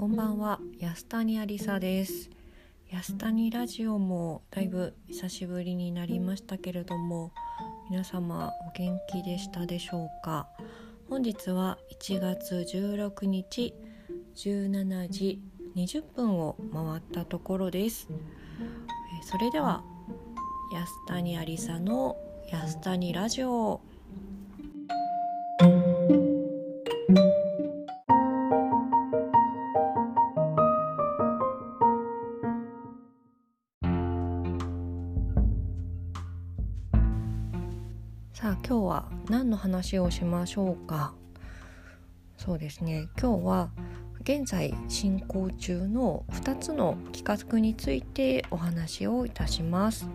こんばんは。安谷ありさです。安谷ラジオもだいぶ久しぶりになりましたけれども皆様お元気でしたでしょうか？本日は1月16日17時20分を回ったところです。それでは安谷ありさの安谷ラジオ今日は何の話をしましょうか？そうですね。今日は現在進行中の2つの企画についてお話をいたします。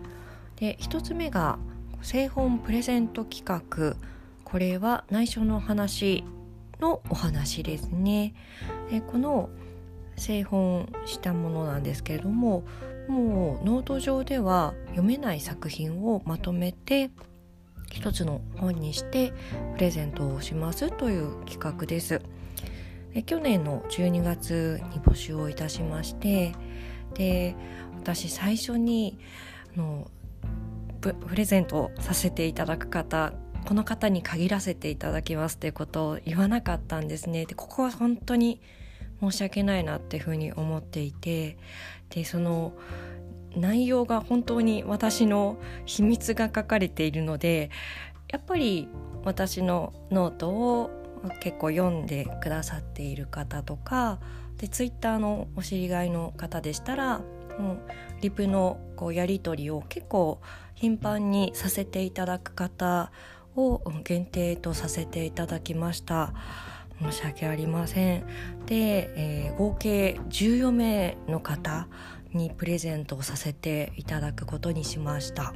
で1つ目が製本プレゼント企画。これは内緒の話のお話ですね。でこの製本したものなんですけれどももうノート上では読めない作品をまとめて一つの本にしてプレゼントをしますという企画です。で去年の12月に募集をいたしましてで私最初にあのプレゼントさせていただく方この方に限らせていただきますっていうことを言わなかったんですね。でここは本当に申し訳ないなっていうふうに思っていてでその内容が本当に私の秘密が書かれているのでやっぱり私のノートを結構読んでくださっている方とかでツイッターのお知り合いの方でしたらもうリプのこうやり取りを結構頻繁にさせていただく方を限定とさせていただきました。申し訳ありません。で、えー、合計14名の方にプレゼントをさせていただくことにしました。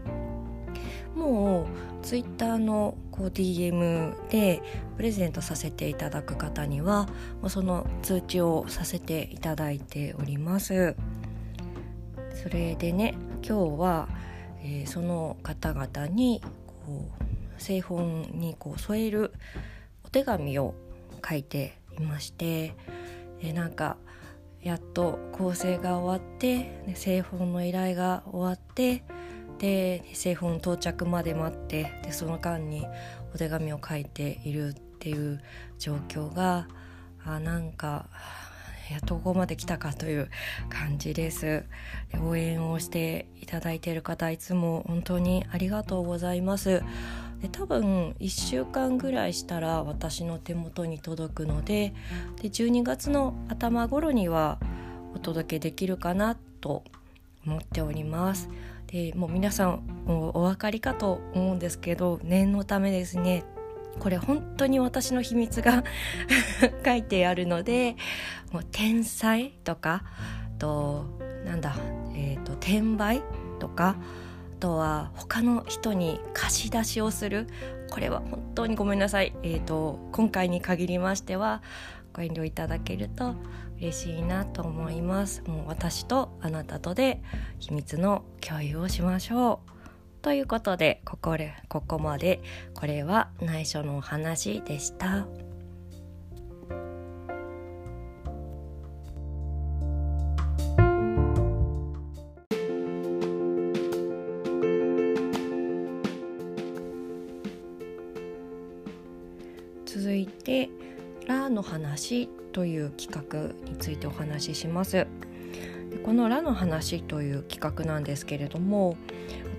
もうツイッターのこう DM でプレゼントさせていただく方にはその通知をさせていただいております。それでね今日は、えー、その方々にこう製本にこう添えるお手紙を書いていまして、えー、なんかやっと構成が終わって製本の依頼が終わってで製本到着まで待ってでその間にお手紙を書いているっていう状況があなんかやっとここまで来たかという感じです。応援をしていただいている方いつも本当にありがとうございます。で多分1週間ぐらいしたら私の手元に届くのでで12月の頭頃にはお届けできるかなと思っております。でもう皆さんもうお分かりかと思うんですけど念のためですね。これ本当に私の秘密が 書いてあるのでもう天才とかとなんだ、えーと転売とかとは他の人に貸し出しをする。これは本当にごめんなさい、えーと、今回に限りましてはご遠慮いただけると嬉しいなと思います。もう私とあなたとで秘密の共有をしましょう。ということでここでここまで。これは内緒のお話でした。いて「ラの話」という企画についてお話しします。この「ラの話」という企画なんですけれども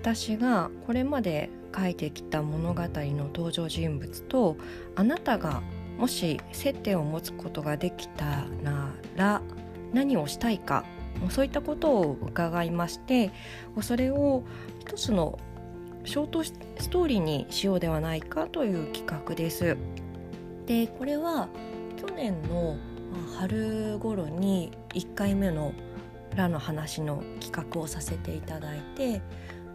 私がこれまで書いてきた物語の登場人物とあなたがもし接点を持つことができたなら何をしたいかそういったことを伺いましてそれを一つのショートストーリーにしようではないかという企画です。でこれは去年の春頃に1回目の「ラの話」の企画をさせていただいて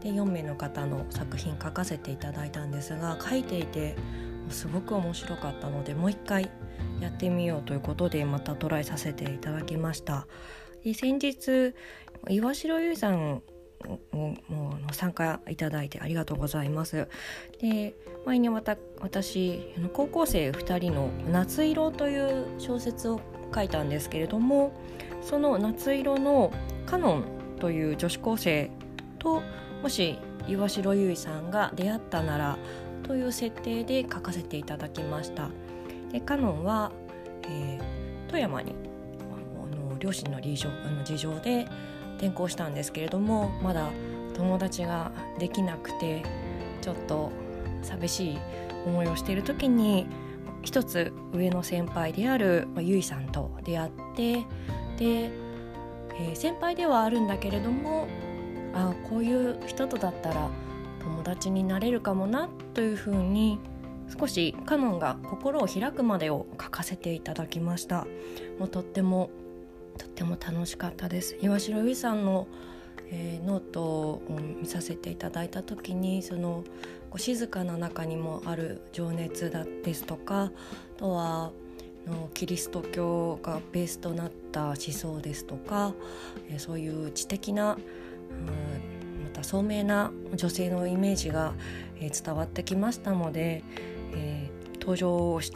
で4名の方の作品書かせていただいたんですが書いていてすごく面白かったのでもう一回やってみようということでまたトライさせていただきました。で先日岩城優さんもう参加いただいてありがとうございます。で前にまた私高校生2人の「夏色」という小説を書いたんですけれどもその夏色のカノンという女子高生ともし岩城優衣さんが出会ったならという設定で書かせていただきましたでカノンは、えー、富山にあの両親の事情あの事情で転校したんですけれどもまだ友達ができなくてちょっと寂しい思いをしている時に一つ上の先輩であるゆいさんと出会ってで、えー、先輩ではあるんだけれどもあこういう人とだったら友達になれるかもなというふうに少しカノンが心を開くまでを書かせていただきました。もうとってもとっても楽しかったです。岩城由さんの、えー、ノートを見させていただいた時にその静かな中にもある情熱だですとかあとはのキリスト教がベースとなった思想ですとか、えー、そういう知的な、うん、また聡明な女性のイメージが、えー、伝わってきましたので、えー、登場をさ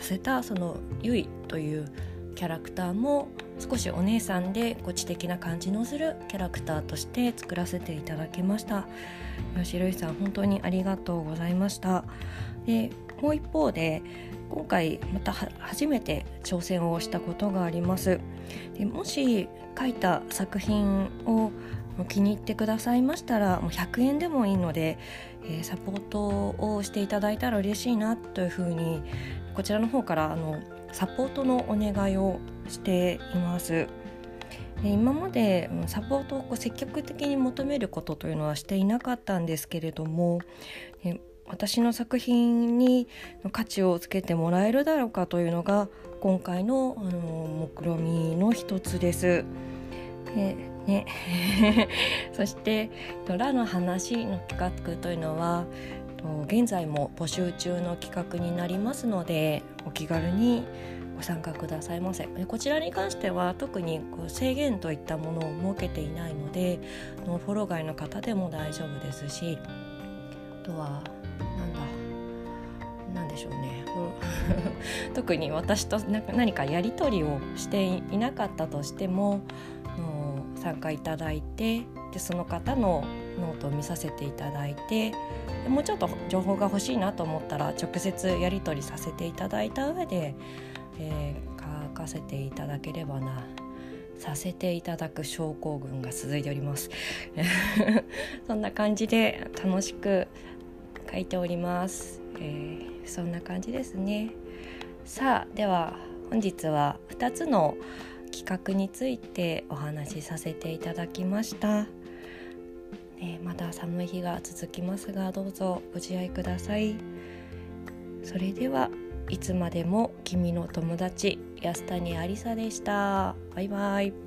せたそのゆいというキャラクターも少しお姉さんでこう知的な感じのするキャラクターとして作らせていただきました。吉るいさん本当にありがとうございました。でもう一方で今回また初めて挑戦をしたことがあります。でもし書いた作品を気に入ってくださいましたらもう100円でもいいので、えー、サポートをしていただいたら嬉しいなというふうにこちらの方からあのサポートのお願いをしています。今までサポートをこう積極的に求めることというのはしていなかったんですけれども私の作品に価値をつけてもらえるだろうかというのが今回のあの目論見の一つです。ね、そして「ラの話」の企画というのは現在も募集中の企画になりますのでお気軽にご参加くださいませ。こちらに関しては特にこう制限といったものを設けていないのでフォロー外の方でも大丈夫ですしあとはなんだなんでしょうね。特に私と何かやり取りをしていなかったとしても参加いただいてでその方のノートを見させていただいてもうちょっと情報が欲しいなと思ったら直接やり取りさせていただいた上で、えー、書かせていただければなさせていただく症候群が続いております。そんな感じで楽しく書いております、えー、そんな感じですね。さあでは本日は2つの企画についてお話しさせていただきました。まだ寒い日が続きますがどうぞご自愛ください。それではいつまでも君の友達安谷ありさでした。バイバイ。